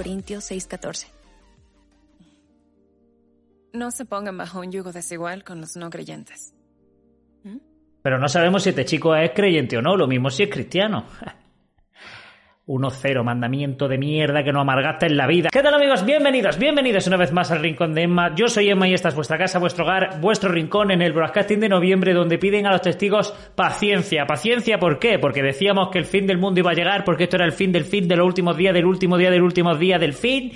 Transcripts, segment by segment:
Corintios 6:14. No se pongan bajo un yugo desigual con los no creyentes. Pero no sabemos si este chico es creyente o no, lo mismo si es cristiano. 1-0, mandamiento de mierda que no amargaste en la vida. ¿Qué tal amigos? Bienvenidos, bienvenidos una vez más al Rincón de Emma. Yo soy Emma y esta es vuestra casa, vuestro hogar, vuestro rincón en el broadcasting de noviembre donde piden a los testigos paciencia. ¿Paciencia por qué? Porque decíamos que el fin del mundo iba a llegar, porque esto era el fin del fin de los últimos días, del último día, del último día del fin.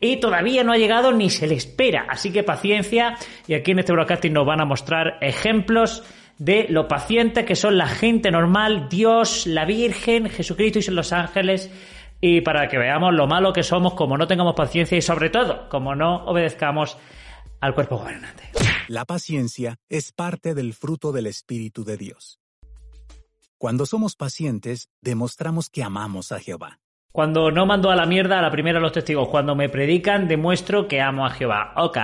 Y todavía no ha llegado ni se le espera. Así que paciencia. Y aquí en este broadcasting nos van a mostrar ejemplos de lo pacientes que son la gente normal, Dios, la Virgen, Jesucristo y los ángeles, y para que veamos lo malo que somos como no tengamos paciencia y sobre todo como no obedezcamos al cuerpo gobernante. La paciencia es parte del fruto del Espíritu de Dios. Cuando somos pacientes, demostramos que amamos a Jehová. Cuando no mando a la mierda a la primera los testigos, cuando me predican, demuestro que amo a Jehová. Ok.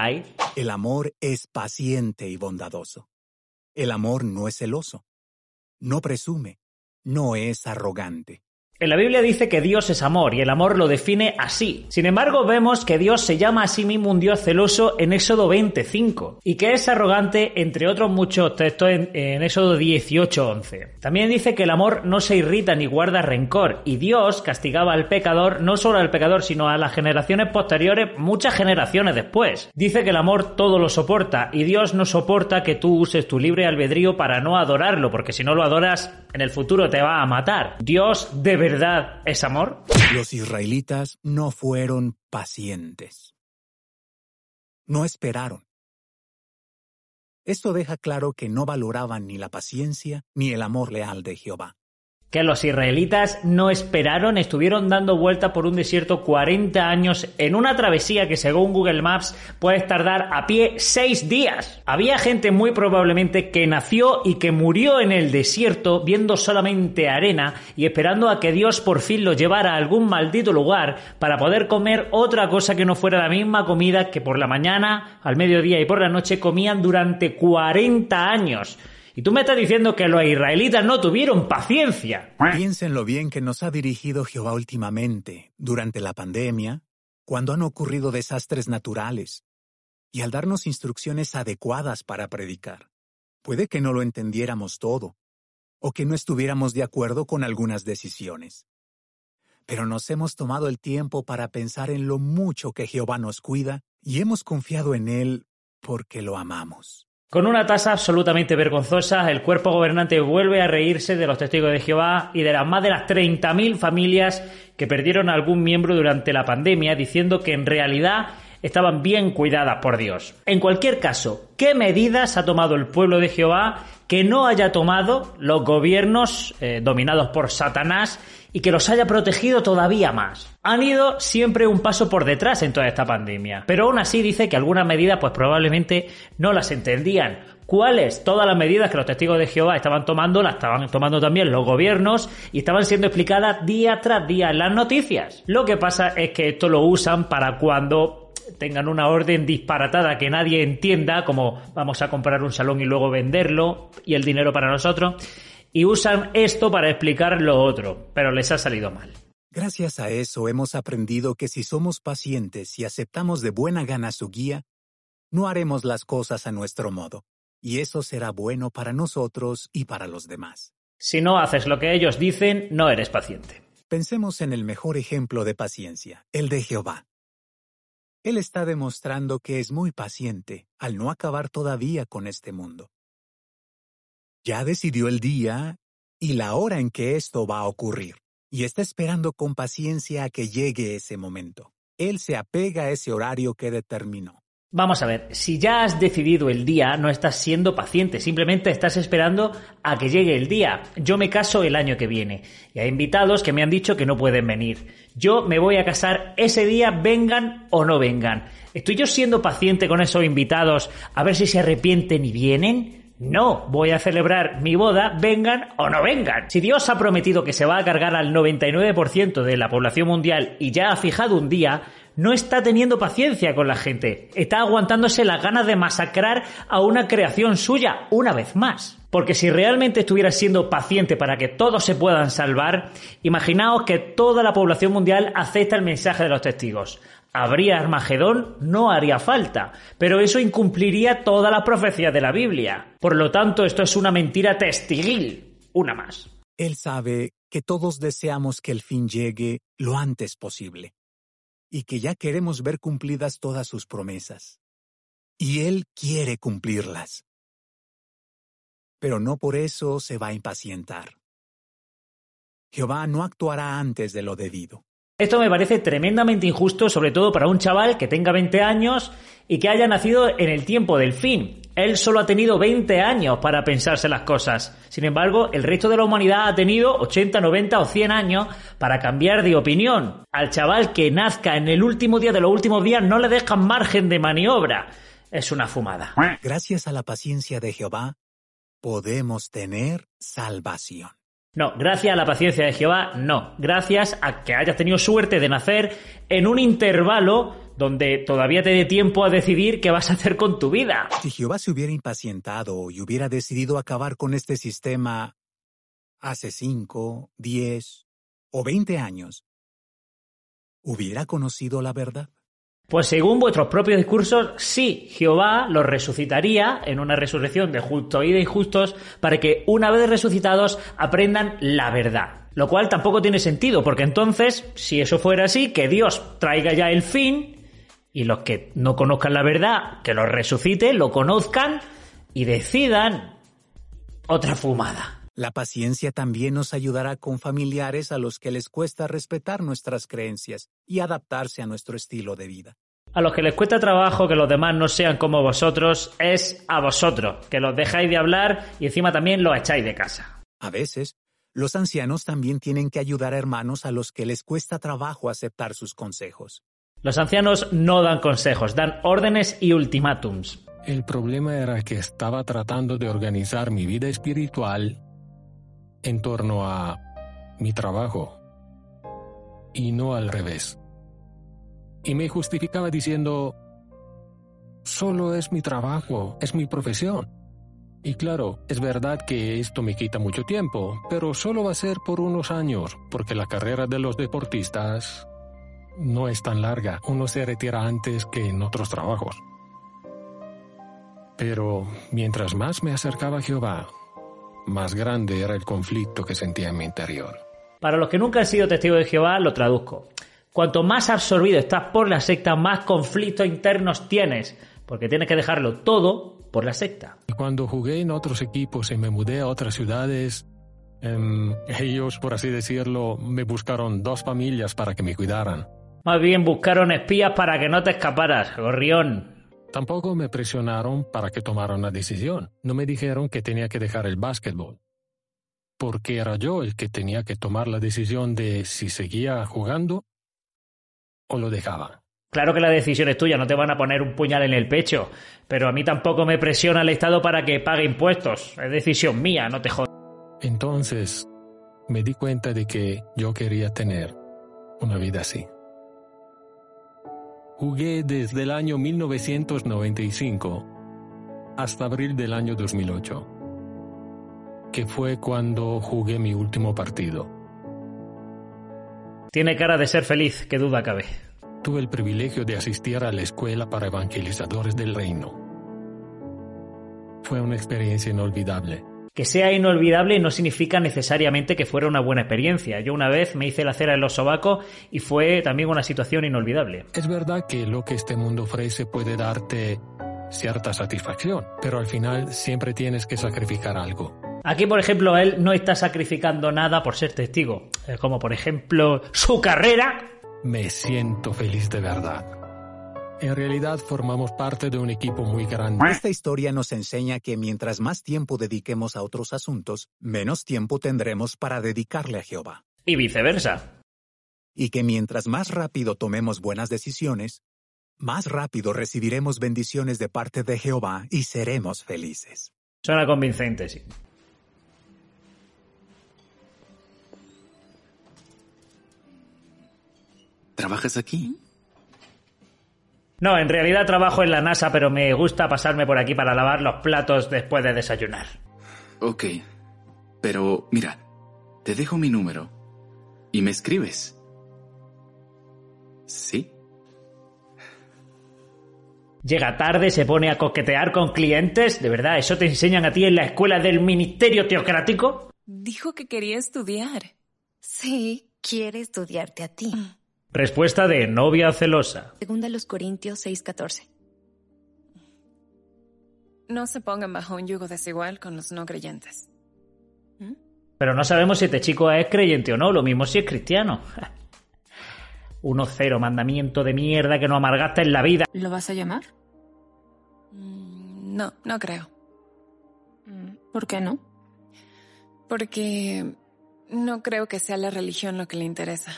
El amor es paciente y bondadoso. El amor no es celoso, no presume, no es arrogante. En la Biblia dice que Dios es amor y el amor lo define así. Sin embargo, vemos que Dios se llama a sí mismo un Dios celoso en Éxodo 25 y que es arrogante entre otros muchos textos en, en Éxodo 18:11. También dice que el amor no se irrita ni guarda rencor y Dios castigaba al pecador, no solo al pecador, sino a las generaciones posteriores, muchas generaciones después. Dice que el amor todo lo soporta y Dios no soporta que tú uses tu libre albedrío para no adorarlo, porque si no lo adoras, en el futuro te va a matar. Dios debe verdad es amor? Los israelitas no fueron pacientes. No esperaron. Esto deja claro que no valoraban ni la paciencia ni el amor leal de Jehová que los israelitas no esperaron, estuvieron dando vuelta por un desierto 40 años en una travesía que según Google Maps puede tardar a pie 6 días. Había gente muy probablemente que nació y que murió en el desierto viendo solamente arena y esperando a que Dios por fin lo llevara a algún maldito lugar para poder comer otra cosa que no fuera la misma comida que por la mañana, al mediodía y por la noche comían durante 40 años. Y tú me estás diciendo que los israelitas no tuvieron paciencia. Piensen lo bien que nos ha dirigido Jehová últimamente, durante la pandemia, cuando han ocurrido desastres naturales, y al darnos instrucciones adecuadas para predicar. Puede que no lo entendiéramos todo, o que no estuviéramos de acuerdo con algunas decisiones. Pero nos hemos tomado el tiempo para pensar en lo mucho que Jehová nos cuida y hemos confiado en Él porque lo amamos. Con una tasa absolutamente vergonzosa, el cuerpo gobernante vuelve a reírse de los testigos de Jehová y de las más de las 30.000 familias que perdieron a algún miembro durante la pandemia, diciendo que en realidad estaban bien cuidadas por Dios. En cualquier caso, ¿qué medidas ha tomado el pueblo de Jehová que no haya tomado los gobiernos eh, dominados por Satanás y que los haya protegido todavía más. Han ido siempre un paso por detrás en toda esta pandemia, pero aún así dice que algunas medidas pues probablemente no las entendían. ¿Cuáles? Todas las medidas que los testigos de Jehová estaban tomando las estaban tomando también los gobiernos y estaban siendo explicadas día tras día en las noticias. Lo que pasa es que esto lo usan para cuando tengan una orden disparatada que nadie entienda, como vamos a comprar un salón y luego venderlo y el dinero para nosotros y usan esto para explicar lo otro, pero les ha salido mal. Gracias a eso hemos aprendido que si somos pacientes y aceptamos de buena gana su guía, no haremos las cosas a nuestro modo, y eso será bueno para nosotros y para los demás. Si no haces lo que ellos dicen, no eres paciente. Pensemos en el mejor ejemplo de paciencia, el de Jehová. Él está demostrando que es muy paciente al no acabar todavía con este mundo. Ya decidió el día y la hora en que esto va a ocurrir, y está esperando con paciencia a que llegue ese momento. Él se apega a ese horario que determinó. Vamos a ver, si ya has decidido el día, no estás siendo paciente, simplemente estás esperando a que llegue el día. Yo me caso el año que viene y hay invitados que me han dicho que no pueden venir. Yo me voy a casar ese día, vengan o no vengan. ¿Estoy yo siendo paciente con esos invitados a ver si se arrepienten y vienen? No, voy a celebrar mi boda, vengan o no vengan. Si Dios ha prometido que se va a cargar al 99% de la población mundial y ya ha fijado un día, no está teniendo paciencia con la gente. Está aguantándose las ganas de masacrar a una creación suya una vez más. Porque si realmente estuviera siendo paciente para que todos se puedan salvar, imaginaos que toda la población mundial acepta el mensaje de los testigos habría Armagedón, no haría falta, pero eso incumpliría todas las profecías de la Biblia. Por lo tanto, esto es una mentira testiguil, una más. Él sabe que todos deseamos que el fin llegue lo antes posible y que ya queremos ver cumplidas todas sus promesas. Y Él quiere cumplirlas. Pero no por eso se va a impacientar. Jehová no actuará antes de lo debido. Esto me parece tremendamente injusto, sobre todo para un chaval que tenga 20 años y que haya nacido en el tiempo del fin. Él solo ha tenido 20 años para pensarse las cosas. Sin embargo, el resto de la humanidad ha tenido 80, 90 o 100 años para cambiar de opinión. Al chaval que nazca en el último día de los últimos días no le dejan margen de maniobra. Es una fumada. Gracias a la paciencia de Jehová, podemos tener salvación. No, gracias a la paciencia de Jehová, no. Gracias a que hayas tenido suerte de nacer en un intervalo donde todavía te dé tiempo a decidir qué vas a hacer con tu vida. Si Jehová se hubiera impacientado y hubiera decidido acabar con este sistema hace cinco, diez o veinte años, ¿hubiera conocido la verdad? Pues según vuestros propios discursos, sí, Jehová los resucitaría en una resurrección de justos y de injustos para que una vez resucitados aprendan la verdad. Lo cual tampoco tiene sentido, porque entonces, si eso fuera así, que Dios traiga ya el fin y los que no conozcan la verdad, que los resucite, lo conozcan y decidan otra fumada. La paciencia también nos ayudará con familiares a los que les cuesta respetar nuestras creencias y adaptarse a nuestro estilo de vida. A los que les cuesta trabajo que los demás no sean como vosotros, es a vosotros, que los dejáis de hablar y encima también los echáis de casa. A veces, los ancianos también tienen que ayudar a hermanos a los que les cuesta trabajo aceptar sus consejos. Los ancianos no dan consejos, dan órdenes y ultimátums. El problema era que estaba tratando de organizar mi vida espiritual en torno a mi trabajo y no al revés. Y me justificaba diciendo, solo es mi trabajo, es mi profesión. Y claro, es verdad que esto me quita mucho tiempo, pero solo va a ser por unos años, porque la carrera de los deportistas no es tan larga. Uno se retira antes que en otros trabajos. Pero mientras más me acercaba a Jehová, más grande era el conflicto que sentía en mi interior. Para los que nunca han sido testigos de Jehová, lo traduzco. Cuanto más absorbido estás por la secta, más conflictos internos tienes, porque tienes que dejarlo todo por la secta. Cuando jugué en otros equipos y me mudé a otras ciudades, em, ellos, por así decirlo, me buscaron dos familias para que me cuidaran. Más bien buscaron espías para que no te escaparas, gorrión. Tampoco me presionaron para que tomara una decisión. No me dijeron que tenía que dejar el básquetbol. Porque era yo el que tenía que tomar la decisión de si seguía jugando o lo dejaba. Claro que la decisión es tuya, no te van a poner un puñal en el pecho, pero a mí tampoco me presiona el Estado para que pague impuestos. Es decisión mía, no te jodas. Entonces, me di cuenta de que yo quería tener una vida así. Jugué desde el año 1995 hasta abril del año 2008, que fue cuando jugué mi último partido. Tiene cara de ser feliz, qué duda cabe. Tuve el privilegio de asistir a la escuela para evangelizadores del reino. Fue una experiencia inolvidable. Que sea inolvidable no significa necesariamente que fuera una buena experiencia. Yo una vez me hice la cera en los sobacos y fue también una situación inolvidable. Es verdad que lo que este mundo ofrece puede darte cierta satisfacción, pero al final siempre tienes que sacrificar algo. Aquí, por ejemplo, él no está sacrificando nada por ser testigo, como por ejemplo su carrera. Me siento feliz de verdad. En realidad formamos parte de un equipo muy grande. Esta historia nos enseña que mientras más tiempo dediquemos a otros asuntos, menos tiempo tendremos para dedicarle a Jehová. Y viceversa. Y que mientras más rápido tomemos buenas decisiones, más rápido recibiremos bendiciones de parte de Jehová y seremos felices. Suena convincente, sí. ¿Trabajas aquí? No, en realidad trabajo en la NASA, pero me gusta pasarme por aquí para lavar los platos después de desayunar. Ok. Pero mira, te dejo mi número. Y me escribes. ¿Sí? Llega tarde, se pone a coquetear con clientes. ¿De verdad eso te enseñan a ti en la escuela del ministerio teocrático? Dijo que quería estudiar. Sí, quiere estudiarte a ti. Respuesta de novia celosa. Segunda los Corintios 6:14. No se pongan bajo un yugo desigual con los no creyentes. Pero no sabemos si este chico es creyente o no, lo mismo si es cristiano. 1-0, mandamiento de mierda que no amargaste en la vida. ¿Lo vas a llamar? Mm, No, no creo. ¿Por qué no? Porque no creo que sea la religión lo que le interesa.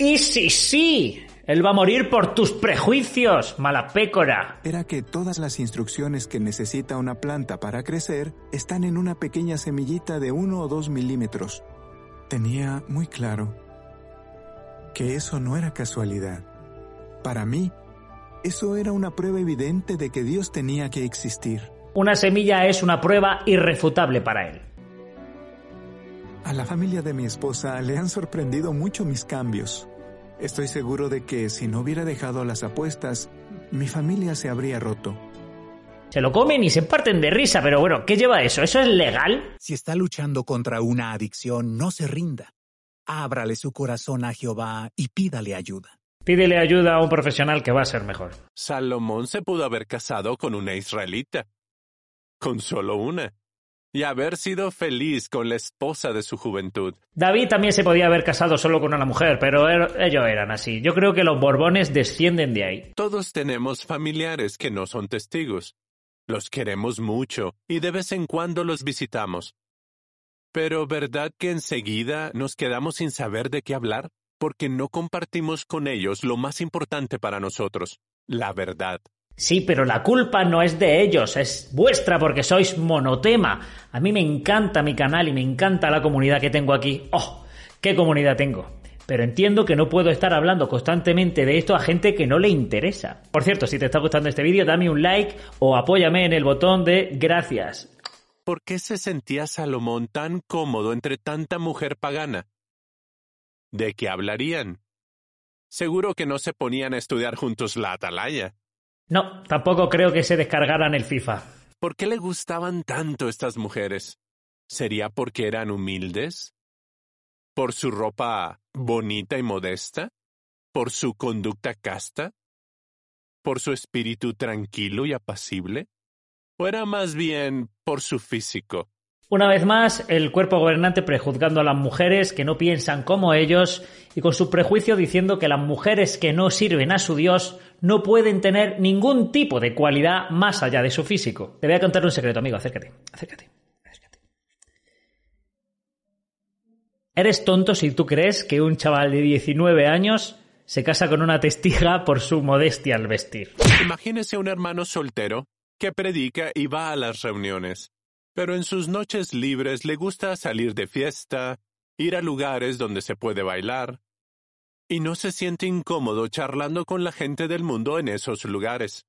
Y sí, sí, él va a morir por tus prejuicios, mala pécora. era que todas las instrucciones que necesita una planta para crecer están en una pequeña semillita de uno o dos milímetros. Tenía muy claro que eso no era casualidad. Para mí, eso era una prueba evidente de que Dios tenía que existir. Una semilla es una prueba irrefutable para él. A la familia de mi esposa le han sorprendido mucho mis cambios. Estoy seguro de que si no hubiera dejado las apuestas, mi familia se habría roto. Se lo comen y se parten de risa, pero bueno, ¿qué lleva eso? ¿Eso es legal? Si está luchando contra una adicción, no se rinda. Ábrale su corazón a Jehová y pídale ayuda. Pídele ayuda a un profesional que va a ser mejor. Salomón se pudo haber casado con una israelita, con solo una, y haber sido feliz con la esposa de su juventud. David también se podía haber casado solo con una mujer, pero er- ellos eran así. Yo creo que los Borbones descienden de ahí. Todos tenemos familiares que no son testigos. Los queremos mucho y de vez en cuando los visitamos. Pero ¿verdad que enseguida nos quedamos sin saber de qué hablar? Porque no compartimos con ellos lo más importante para nosotros, la verdad. Sí, pero la culpa no es de ellos, es vuestra porque sois monotema. A mí me encanta mi canal y me encanta la comunidad que tengo aquí. ¡Oh! ¿Qué comunidad tengo? Pero entiendo que no puedo estar hablando constantemente de esto a gente que no le interesa. Por cierto, si te está gustando este vídeo, dame un like o apóyame en el botón de gracias. ¿Por qué se sentía Salomón tan cómodo entre tanta mujer pagana? ¿De qué hablarían? Seguro que no se ponían a estudiar juntos la atalaya. No, tampoco creo que se descargaran el FIFA. ¿Por qué le gustaban tanto estas mujeres? ¿Sería porque eran humildes? ¿Por su ropa bonita y modesta? ¿Por su conducta casta? ¿Por su espíritu tranquilo y apacible? ¿O era más bien por su físico? Una vez más, el cuerpo gobernante prejuzgando a las mujeres que no piensan como ellos y con su prejuicio diciendo que las mujeres que no sirven a su Dios no pueden tener ningún tipo de cualidad más allá de su físico. Te voy a contar un secreto, amigo, acércate, acércate, acércate. Eres tonto si tú crees que un chaval de 19 años se casa con una testiga por su modestia al vestir. Imagínese un hermano soltero que predica y va a las reuniones, pero en sus noches libres le gusta salir de fiesta, ir a lugares donde se puede bailar, y no se siente incómodo charlando con la gente del mundo en esos lugares.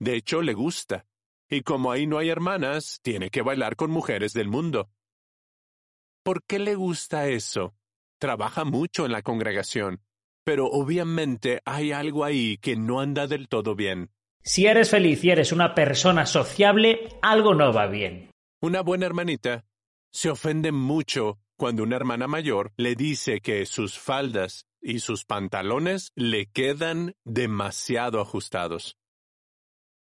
De hecho, le gusta, y como ahí no hay hermanas, tiene que bailar con mujeres del mundo. ¿Por qué le gusta eso? Trabaja mucho en la congregación, pero obviamente hay algo ahí que no anda del todo bien. Si eres feliz y eres una persona sociable, algo no va bien. Una buena hermanita Se ofende mucho cuando una hermana mayor le dice que sus faldas y sus pantalones le quedan demasiado ajustados.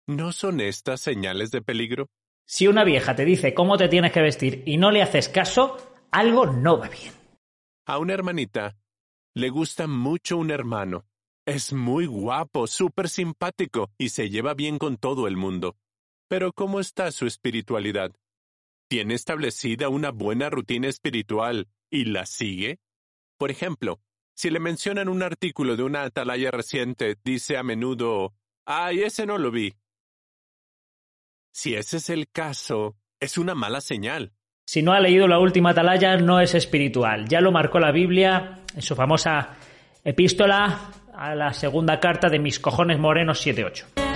¿No son estas señales de peligro? Si una vieja te dice cómo te tienes que vestir y no le haces caso, algo no va bien. A una hermanita le gusta mucho un hermano. Es muy guapo, súper simpático y se lleva bien con todo el mundo. Pero ¿cómo está su espiritualidad? ¿Tiene establecida una buena rutina espiritual y la sigue? Por ejemplo, si le mencionan un artículo de una atalaya reciente, dice a menudo, ¡ay, ese no lo vi! Si ese es el caso, es una mala señal. Si no ha leído la última atalaya, no es espiritual. Ya lo marcó la Biblia en su famosa epístola a la segunda carta de Mis cojones morenos 7.8.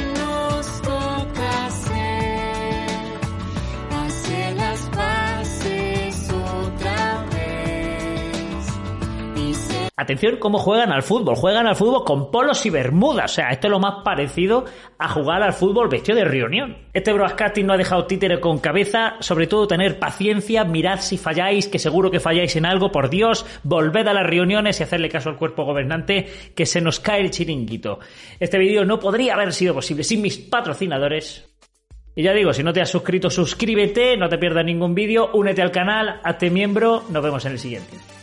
Atención cómo juegan al fútbol. Juegan al fútbol con polos y bermudas. O sea, esto es lo más parecido a jugar al fútbol vestido de reunión. Este broadcasting no ha dejado títere con cabeza. Sobre todo tener paciencia, mirad si falláis, que seguro que falláis en algo. Por Dios, volved a las reuniones y hacerle caso al cuerpo gobernante, que se nos cae el chiringuito. Este vídeo no podría haber sido posible sin mis patrocinadores. Y ya digo, si no te has suscrito, suscríbete, no te pierdas ningún vídeo, únete al canal, hazte miembro, nos vemos en el siguiente.